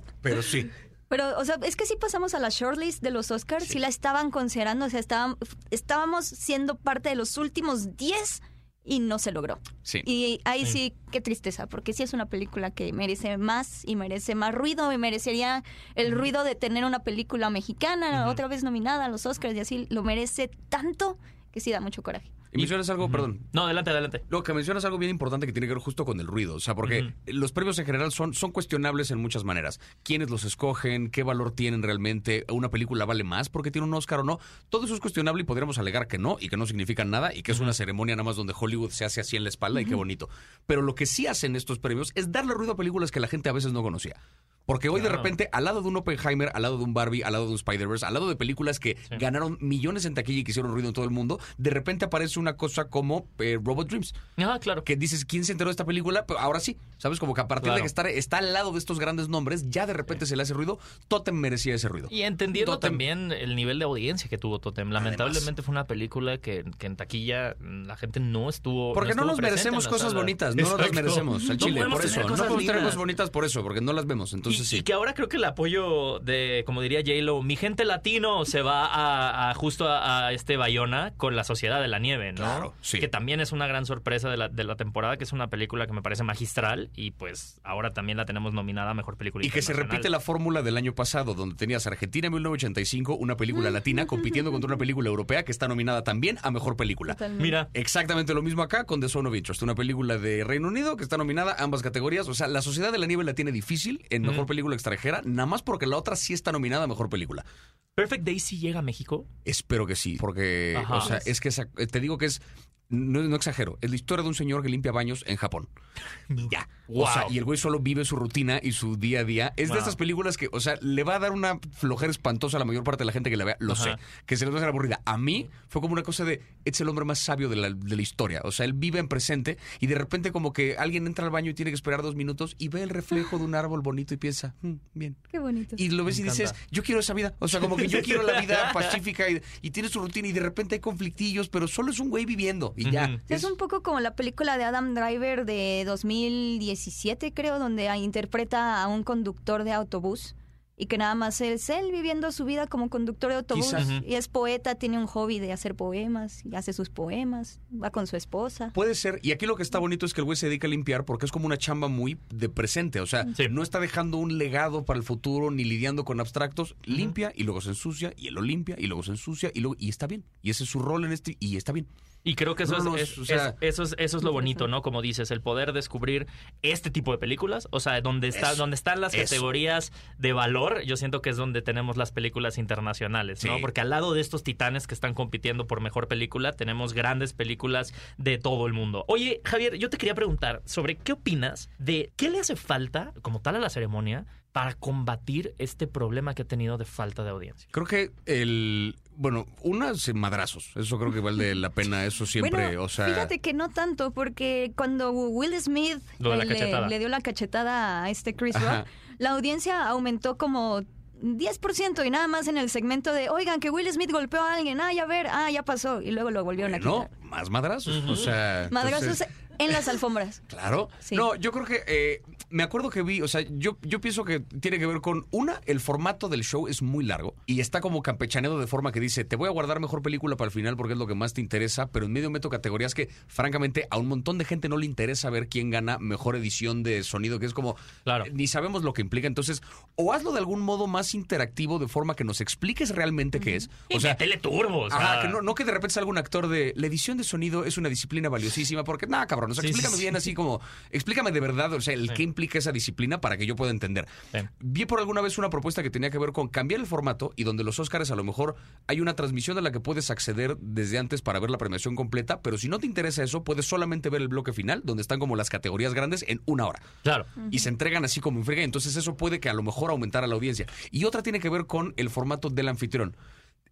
*laughs* pero sí. Pero, o sea, es que sí pasamos a la shortlist de los Oscars, sí, la estaban considerando, o sea, estaban, estábamos siendo parte de los últimos 10 y no se logró. Sí. Y ahí sí, qué tristeza, porque sí es una película que merece más y merece más ruido y merecería el ruido de tener una película mexicana otra vez nominada a los Oscars y así lo merece tanto que sí da mucho coraje. Y mencionas algo, perdón, No, adelante, adelante. Lo que mencionas es algo bien importante que tiene que ver justo con el ruido, o sea, porque los premios en general son, son cuestionables en muchas maneras. ¿Quiénes los escogen? ¿Qué valor tienen realmente? ¿Una película vale más porque tiene un Oscar o no? Todo eso es cuestionable y podríamos alegar que no y que no significa nada y que es una ceremonia nada más donde Hollywood se hace así en la espalda y qué bonito. Pero lo que sí hacen estos premios es darle ruido a películas que la gente a veces no conocía. Porque hoy de repente, al lado de un Oppenheimer, al lado de un Barbie, al lado de un Spider-Verse, al lado de películas que ganaron millones en taquilla y que hicieron ruido en todo el mundo, de repente aparece una cosa como eh, Robot Dreams Ah, claro. que dices, ¿quién se enteró de esta película? Pero ahora sí, ¿sabes? Como que a partir Claro. de que está, está al lado de estos grandes nombres, ya de repente se le hace ruido. Totem merecía ese ruido. Y entendiendo Totem. también el nivel de audiencia que tuvo Totem. Lamentablemente fue una película que, que en taquilla mm, la gente no estuvo. Porque no, nos merecemos cosas sala. bonitas, no nos las merecemos al No chile, por eso. No podemos tener cosas bonitas por eso, porque no las vemos. Entonces y, sí. y que ahora creo que el apoyo de, como diría J-Lo, mi gente latino se va a, a justo a, a este Bayona con la Sociedad de la Nieve, ¿no? Claro, sí. Que también es una gran sorpresa de la, de la temporada, que es una película que me parece magistral y pues ahora también la tenemos nominada a Mejor Película Y que se repite la fórmula del año pasado, donde tenías Argentina en 1985, una película latina compitiendo contra una película europea que está nominada también a Mejor Película. Totalmente. Mira, Exactamente lo mismo acá con The Zone of Interest, una película de Reino Unido que está nominada a ambas categorías. O sea, la Sociedad de la Nieve la tiene difícil en Mejor Película Extranjera, nada más porque la otra sí está nominada a Mejor Película. Perfect Day sí llega a México. Espero que sí, porque, Ajá. o sea, es que esa- te digo que es, no, no exagero, es la historia de un señor que limpia baños en Japón. Ya. O sea, y el güey solo vive su rutina y su día a día. Es Wow. de estas películas que, o sea, le va a dar una flojera espantosa a la mayor parte de la gente que la vea, lo Ajá. sé, que se les va a hacer aburrida. A mí fue como una cosa de, es el hombre más sabio de la, de la historia. O sea, él vive en presente y de repente como que alguien entra al baño y tiene que esperar dos minutos y ve el reflejo de un árbol bonito y piensa, "Mm, bien. Qué bonito. Y lo ves y dices, encanta. yo quiero esa vida. O sea, como que yo quiero la vida pacífica y, y tiene su rutina y de repente hay conflictillos, pero solo es un güey viviendo y ya. Ujú. Es un poco como la película de Adam Driver de 2017, creo, donde interpreta a un conductor de autobús y que nada más es él viviendo su vida como conductor de autobús Quizás. Y es poeta, tiene un hobby de hacer poemas y hace sus poemas, va con su esposa. Puede ser, y aquí lo que está bonito es que el güey se dedica a limpiar porque es como una chamba muy de presente, o sea, Sí. no está dejando un legado para el futuro ni lidiando con abstractos, limpia y luego se ensucia y él lo limpia y luego se ensucia y luego y está bien, y ese es su rol en este y está bien. Y creo que eso, No, no, es, es- es- o sea- es- eso, es, eso es lo bonito, ¿no? Como dices, el poder descubrir este tipo de películas, o sea, donde, está, Eso, donde están las categorías de valor, yo siento que es donde tenemos las películas internacionales, ¿no? Sí. Porque al lado de estos titanes que están compitiendo por mejor película, tenemos grandes películas de todo el mundo. Oye, Javier, yo te quería preguntar sobre qué opinas de qué le hace falta, como tal, a la ceremonia para combatir este problema que ha tenido de falta de audiencia. Creo que el bueno, unas madrazos, eso creo que vale la pena, eso siempre, bueno, o sea, fíjate que no tanto, porque cuando Will Smith la le, dio la cachetada a este Chris Ajá. Rock, la audiencia aumentó como 10% y nada más en el segmento de, oigan, que Will Smith golpeó a alguien, ah, ya ver, ah, ya pasó, y luego lo volvieron a no, quitar. más madrazos, o sea, Madrazos entonces- en las alfombras. *laughs* Claro. Sí. No, yo creo que eh, me acuerdo que vi, o sea, yo, yo pienso que tiene que ver con una, el formato del show es muy largo y está como campechaneado de forma que dice, te voy a guardar mejor película para el final porque es lo que más te interesa, pero en medio meto categorías que francamente a un montón de gente no le interesa ver quién gana mejor edición de sonido, que es como Claro. eh, ni sabemos lo que implica, entonces o hazlo de algún modo más interactivo de forma que nos expliques realmente qué es. O sea, teleturbo, o sea, Ajá, que no, no que de repente salga un actor de la edición de sonido es una disciplina valiosísima, porque nada, cabrón, o sea, Sí, explícame sí. bien así como, explícame de verdad, o sea, el qué implica esa disciplina para que yo pueda entender. Vi por alguna vez una propuesta que tenía que ver con cambiar el formato y donde los Óscares a lo mejor hay una transmisión a la que puedes acceder desde antes para ver la premiación completa, pero si no te interesa eso, puedes solamente ver el bloque final, donde están como las categorías grandes en una hora Claro. y se entregan así como en friega. Entonces eso puede que a lo mejor aumentara la audiencia. Y otra tiene que ver con el formato del anfitrión.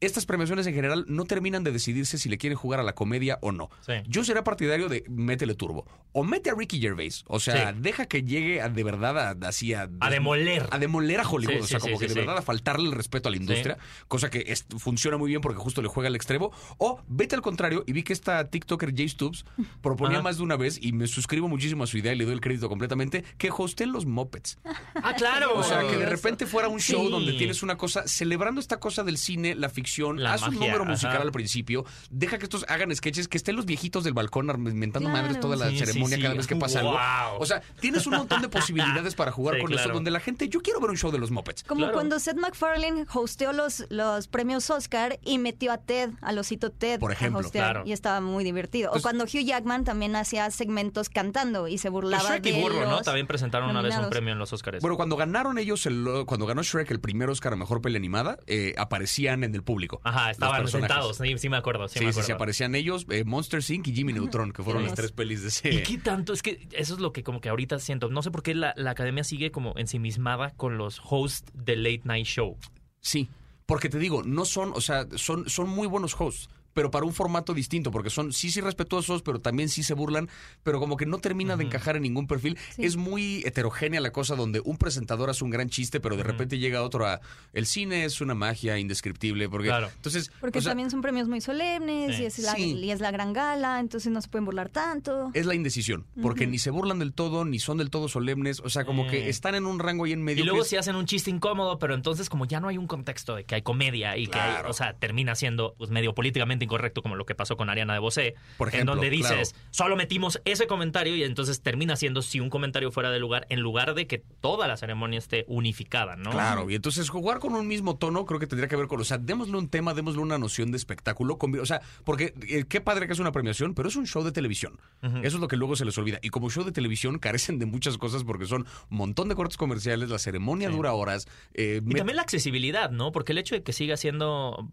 Estas premiaciones en general no terminan de decidirse si le quieren jugar a la comedia o no. Sí. Yo será partidario de métele turbo. O mete a Ricky Gervais. O sea, Sí. deja que llegue a, de verdad a, así a, A demoler. A demoler a Hollywood. Sí, o sea, sí, como sí, que sí, de sí. verdad a faltarle el respeto a la industria. Cosa que es- funciona muy bien porque justo le juega al extremo. O vete al contrario y vi que esta TikToker Jay Stubbs proponía Ajá. más de una vez y me suscribo muchísimo a su idea y le doy el crédito completamente que hosteen los Muppets. Ah, claro. O sea, que de repente fuera un show Sí. donde tienes una cosa, celebrando esta cosa del cine, la ficción, La haz un número musical ajá. al principio, deja que estos hagan sketches, que estén los viejitos del balcón inventando Claro. madres toda la Sí, ceremonia sí. cada vez que pasa algo. O sea, tienes un montón de posibilidades para jugar *laughs* Sí, con eso, donde la gente, yo quiero ver un show de los Muppets. Como Claro. cuando Seth MacFarlane hosteó los, los premios Oscar y metió a Ted, al osito Ted, Por ejemplo, a hostear. claro. Y estaba muy divertido. Entonces- o cuando Hugh Jackman también hacía segmentos cantando y se burlaba Pues Shrek de y Burro, ¿no? los También presentaron una vez un premio en los Oscars. Bueno, cuando ganaron ellos, el, cuando ganó Shrek el primer Oscar a Mejor Peli Animada, eh, aparecían en el público. Ajá, estaban sentados. Sí, sí me acuerdo. Sí, Sí, me sí, sí, acuerdo. aparecían ellos, eh, Monster Inc. y Jimmy Neutron, que fueron las tres pelis de ese... ¿Y qué tanto? Es que eso es lo que como que ahorita siento. No sé por qué la, la academia sigue como ensimismada con los hosts de Late Night Show. Sí, porque te digo, no son, o sea, son, son muy buenos hosts, pero para un formato distinto, porque son sí, sí respetuosos, pero también sí se burlan, pero como que no termina de encajar en ningún perfil. Sí. Es muy heterogénea la cosa donde un presentador hace un gran chiste, pero de repente llega otro a, el cine es una magia indescriptible, porque Claro. entonces... Porque o sea, también son premios muy solemnes Sí. y, es la, Sí. y es la gran gala, entonces no se pueden burlar tanto. Es la indecisión, porque ni se burlan del todo, ni son del todo solemnes, o sea, como que están en un rango ahí en medio. Y luego es- sí hacen un chiste incómodo, pero entonces como ya no hay un contexto de que hay comedia y que hay, o sea, termina siendo pues, medio políticamente incorrecto como lo que pasó con Ariana de Bosé, Por en ejemplo, donde dices, claro. solo metimos ese comentario y entonces termina siendo si un comentario fuera de lugar en lugar de que toda la ceremonia esté unificada, ¿no? Claro, y entonces jugar con un mismo tono creo que tendría que ver con, o sea, démosle un tema, démosle una noción de espectáculo, convi- o sea, porque eh, qué padre que es una premiación, pero es un show de televisión. Eso es lo que luego se les olvida. Y como show de televisión carecen de muchas cosas porque son un montón de cortes comerciales, la ceremonia Sí. dura horas. eh, Y también la accesibilidad, ¿no? Porque el hecho de que siga siendo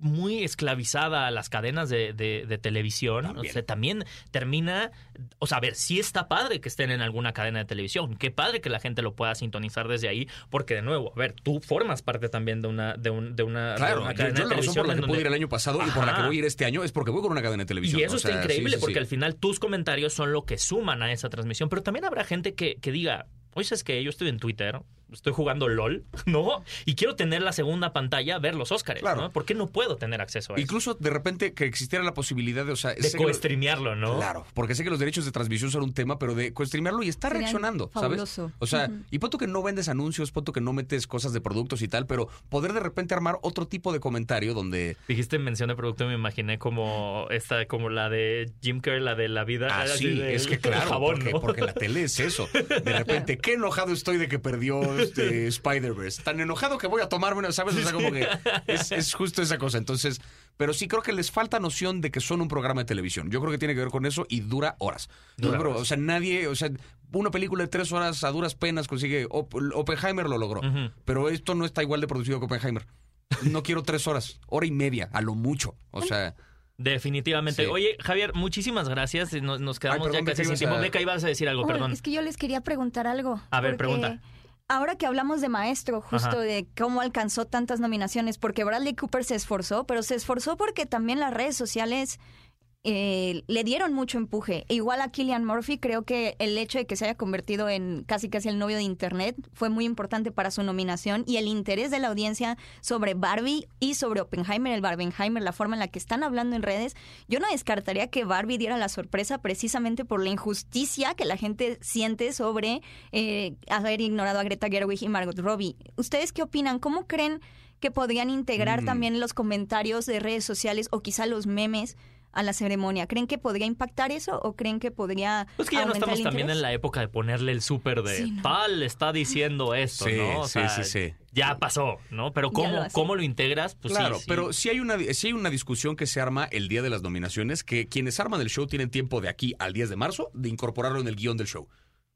muy esclavizada a las cadenas de, de- de televisión, También. o sea, también termina, o sea, a ver, sí está padre que estén en alguna cadena de televisión, qué padre que la gente lo pueda sintonizar desde ahí, porque de nuevo, a ver, tú formas parte también de una, de un- de una, de Claro, una yo, de la razón por la que pude ir el año pasado y por la que voy a ir este año es porque voy con una cadena de televisión. Y eso o está sea, increíble sí, sí, porque sí. al final tus comentarios son lo que suman a esa transmisión. Pero también habrá gente que, que diga, oye, es que yo estoy en Twitter, estoy jugando LOL, *laughs* ¿no? Y quiero tener la segunda pantalla, ver los Oscars, Claro. ¿no? ¿Por qué no puedo tener acceso a eso? Incluso de repente que existiera la posibilidad de, o sea, De co-streamearlo, ¿no? Claro, porque sé que los derechos de transmisión son un tema, pero de co-streamearlo y estar Sería reaccionando, fabuloso. ¿sabes? O sea, y punto que no vendes anuncios, punto que no metes cosas de productos y tal, pero poder de repente armar otro tipo de comentario donde... Dijiste mención de producto me imaginé como esta, como la de Jim Carrey, la de la vida. Ah, así sí, de- es que claro, jabón, porque, ¿no? porque la tele es eso. De *laughs* repente, qué enojado estoy de que perdió este *laughs* Spider-Verse. Tan enojado que voy a tomarme una, ¿sabes? O sea, como que es, es justo esa cosa. Entonces, pero sí creo que les falta noción de que son un programa de televisión. Yo creo que tiene que ver con eso y dura horas. Dura No, pero, horas. O sea, nadie, o sea, una película de tres horas a duras penas consigue. Op- Oppenheimer lo logró. Pero esto no está igual de producido que Oppenheimer. No quiero tres horas, hora y media, a lo mucho. O sea, Definitivamente. Sí. Oye, Javier, muchísimas gracias. Nos, nos quedamos Ay, perdón, ya ¿de casi sin tiempo. a- Beca, ibas a decir algo, perdón. Es que yo les quería preguntar algo. A ver, porque pregunta. Ahora que hablamos de maestro, justo Ajá. de cómo alcanzó tantas nominaciones, porque Bradley Cooper se esforzó, pero se esforzó porque también las redes sociales eh, le dieron mucho empuje. E igual a Killian Murphy, creo que el hecho de que se haya convertido en casi casi el novio de Internet fue muy importante para su nominación y el interés de la audiencia sobre Barbie y sobre Oppenheimer, el Barbenheimer, la forma en la que están hablando en redes. Yo no descartaría que Barbie diera la sorpresa precisamente por la injusticia que la gente siente sobre eh, haber ignorado a Greta Gerwig y Margot Robbie. ¿Ustedes qué opinan? ¿Cómo creen que podrían integrar Mm. también los comentarios de redes sociales o quizá los memes a la ceremonia? ¿Creen que podría impactar eso o creen que podría Pues que ya no estamos también en la época de ponerle el súper de Sí, no. tal está diciendo esto, Sí, ¿no? O sí, sea, sí, sí. Ya pasó, ¿no? Pero ¿cómo, lo. ¿cómo lo integras? Pues sí, claro, sí. pero sí hay, una, sí hay una discusión que se arma el día de las nominaciones, que quienes arman el show tienen tiempo de aquí al 10 de marzo de incorporarlo en el guion del show.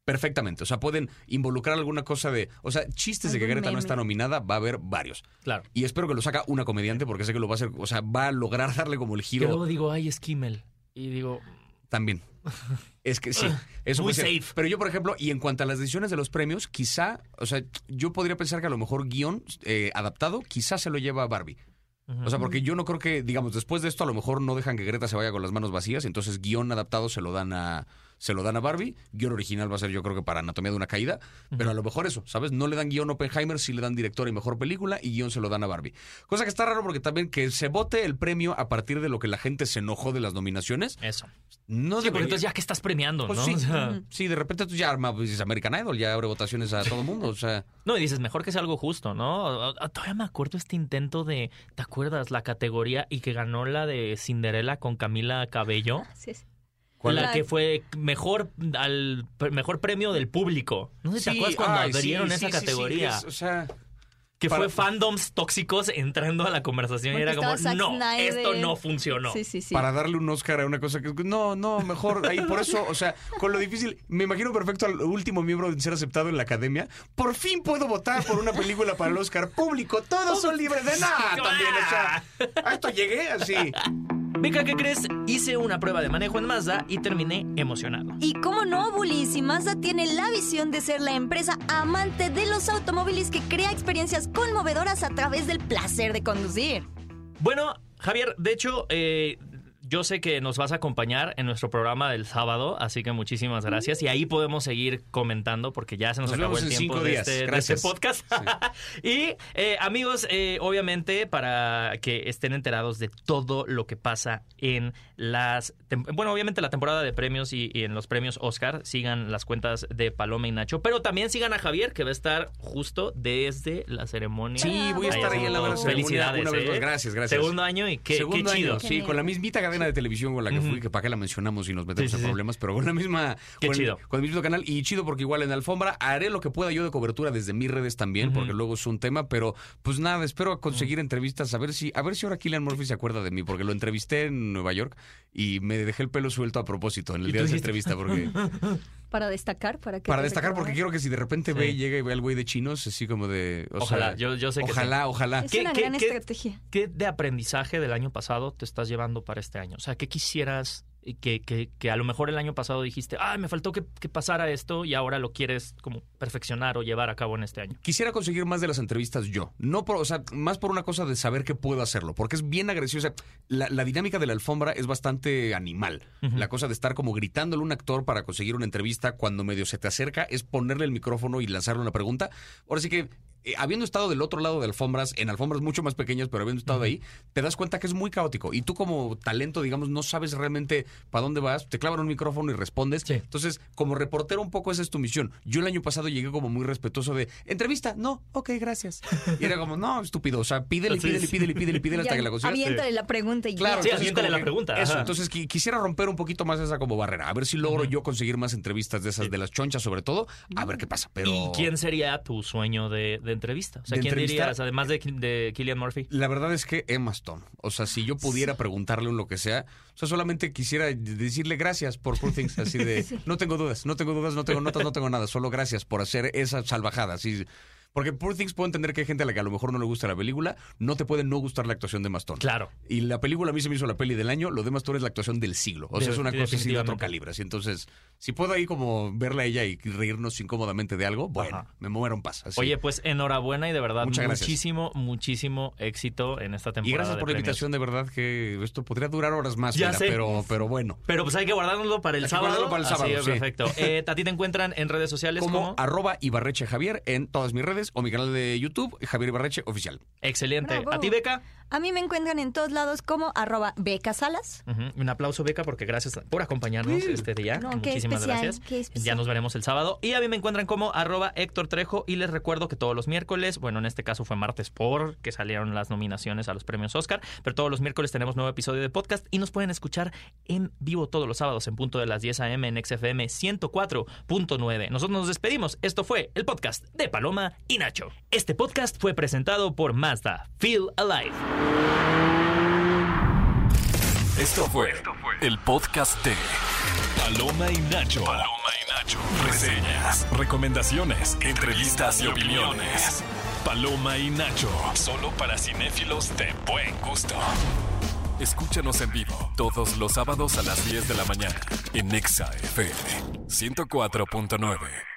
Perfectamente. O sea, pueden involucrar alguna cosa de. O sea, chistes de que Greta no está nominada, va a haber varios. Claro. Y espero que lo saca una comediante porque sé que lo va a hacer. O sea, va a lograr *laughs* darle como el Que giro luego digo, ay, es Kimmel. Y digo, también. *laughs* Es que sí, eso Muy safe. Pero yo, por ejemplo, y en cuanto a las decisiones de los premios, quizá, o sea, yo podría pensar que a lo mejor guion eh, adaptado, quizá se lo lleva a Barbie. O sea, porque yo no creo que, digamos, después de esto a lo mejor no dejan que Greta se vaya con las manos vacías, entonces guion adaptado se lo dan a se lo dan a Barbie, guion original va a ser yo creo que para Anatomía de una caída, pero a lo mejor eso, ¿sabes? No le dan guion a Oppenheimer, sí le dan director y mejor película y guion se lo dan a Barbie. Cosa que está raro porque también que se vote el premio a partir de lo que la gente se enojó de las nominaciones, Eso. no Sí, porque entonces ya que estás premiando, Pues ¿no? sí, O sea, sí, de repente tú ya arma, pues, es American Idol, ya abre votaciones a todo el mundo, o sea... No, y dices, mejor que sea algo justo, ¿no? Todavía me acuerdo este intento de, ¿te acuerdas? La categoría y que ganó la de Cinderella con Camila Cabello. Sí, sí. ¿Cuál? La La- que fue mejor al mejor premio del público. No sé si te acuerdas cuando ay, abrieron sí, esa sí, sí, categoría. es- o sea... que para- fue fandoms tóxicos entrando a la conversación y era como, Zack no, Snyder. esto no funcionó. Sí, sí, sí. para darle un Oscar a una cosa que no, no, mejor ahí por eso, o sea, con lo difícil, me imagino perfecto al último miembro en ser aceptado en la academia. Por fin puedo votar por una película para el Oscar público. Todos son libres de nada también, o sea, a esto llegué así. Beca, ¿qué crees? Hice una prueba de manejo en Mazda y terminé emocionado. Y cómo no, Bully, si Mazda tiene la visión de ser la empresa amante de los automóviles que crea experiencias conmovedoras a través del placer de conducir. Bueno, Javier, de hecho, eh, yo sé que nos vas a acompañar en nuestro programa del sábado, así que muchísimas gracias. Y ahí podemos seguir comentando porque ya se nos, Nos acabó el tiempo de, este, de este podcast. *laughs* y eh, amigos, eh, obviamente, para que estén enterados de todo lo que pasa en las... Bueno, obviamente la temporada de premios y, y en los premios Oscar, sigan las cuentas de Paloma y Nacho, pero también sigan a Javier, que va a estar justo desde la ceremonia. Sí, voy a estar ahí en la ceremonia Felicidades, una vez ¿eh? más. Gracias, gracias. Segundo año y qué, Segundo qué chido. año, sí, con la mismita cadena de televisión con la que fui, que para qué la mencionamos y nos metemos Sí, sí, en problemas, pero con la misma. Qué con, chido. Con el mismo canal y chido porque igual en la alfombra haré lo que pueda yo de cobertura desde mis redes también, porque luego es un tema, pero pues nada, espero conseguir entrevistas, a ver si, a ver si ahora Killian Murphy se acuerda de mí, porque lo entrevisté en Nueva York y me dejé el pelo suelto a propósito en el ¿Y día de esa dijiste? entrevista, porque *laughs* Para destacar, para que para destacar, porque quiero que si de repente Sí. ve y llega y ve al güey de chinos, así como de. o Ojalá, sea, yo- yo sé que Ojalá, ojalá. Es ¿Qué- una qué- gran qué- estrategia. ¿Qué de aprendizaje del año pasado te estás llevando para este año? O sea, ¿qué quisieras que, que, que a lo mejor el año pasado dijiste, ah, me faltó que, que pasara esto y ahora lo quieres como perfeccionar o llevar a cabo en este año? Quisiera conseguir más de las entrevistas yo. No por, o sea, más por una cosa de saber que puedo hacerlo. Porque es bien agresivo. O sea, la, la dinámica de la alfombra es bastante animal. La cosa de estar como gritándole a un actor para conseguir una entrevista cuando medio se te acerca es ponerle el micrófono y lanzarle una pregunta. Ahora sí que. Eh, habiendo estado del otro lado de alfombras, en alfombras mucho más pequeñas, pero habiendo estado ahí, te das cuenta que es muy caótico. Y tú como talento, digamos, no sabes realmente para dónde vas, te clavan un micrófono y respondes. Sí. Entonces, como reportero un poco esa es tu misión. Yo el año pasado llegué como muy respetuoso de, entrevista, no, ok, gracias. Y era como, no, estúpido, o sea, pídele, pídele, pídele, pídele, pídele hasta que la consigas. Aviéntale la pregunta y Claro. Sí, entonces aviéntale la pregunta, Eso, ajá. entonces qui- quisiera romper un poquito más esa como barrera. A ver si logro yo conseguir más entrevistas de esas, de las chonchas sobre todo. A ver qué pasa. Pero ¿Y quién sería tu sueño de, de entrevista? O sea, ¿De ¿quién entrevista? dirías, además de, de Killian Murphy? La verdad es que Emma Stone. O sea, si yo pudiera preguntarle un lo que sea, o sea, solamente quisiera decirle gracias por Poor Things. Así de, *laughs* no tengo dudas, no tengo dudas, no tengo notas, no tengo nada. Solo gracias por hacer esa salvajada. Así, porque Poor Things puedo entender que hay gente a la que a lo mejor no le gusta la película, no te puede no gustar la actuación de Emma Stone. Claro. Y la película a mí se me hizo la peli del año, lo de Emma Stone es la actuación del siglo. O sea, De- es una cosa así de otro calibre. Así, entonces, si puedo ahí como verla a ella y reírnos incómodamente de algo, bueno, Ajá. me muero en paz. así. Oye, pues enhorabuena y de verdad Muchas gracias. muchísimo, muchísimo éxito en esta temporada. y gracias de por la invitación, de verdad que esto podría durar horas más, Ya mira, sé. pero, pero bueno. Pero pues hay que guardárnoslo para el Hay sábado. guardarlo para el Así sábado, es, sí. perfecto. Eh, a ti te encuentran en redes sociales Como como... arroba Ibarreche Javier en todas mis redes o mi canal de YouTube, Javier Ibarreche Oficial. Excelente. Bravo. ¿A ti, Beca? A mí me encuentran en todos lados como arroba becasalas. Ujú. Un aplauso, Beca, porque gracias por acompañarnos este día. No, Muchísimas especial, gracias. Ya nos veremos el sábado. Y a mí me encuentran como arroba Héctor Trejo. Y les recuerdo que todos los miércoles, bueno, en este caso fue martes por que salieron las nominaciones a los premios Oscar, pero todos los miércoles tenemos nuevo episodio de podcast y nos pueden escuchar en vivo todos los sábados en punto de las 10 a.m. en XFM 104.9. Nosotros nos despedimos. Esto fue el podcast de Paloma y Nacho. Este podcast fue presentado por Mazda. Feel Alive. Esto fue el podcast de Paloma y Nacho. Paloma y Nacho. Reseñas, recomendaciones, entrevistas y opiniones. Paloma y Nacho. Solo para cinéfilos de buen gusto. Escúchanos en vivo todos los sábados a las 10 de la mañana en Nexa FM 104.9.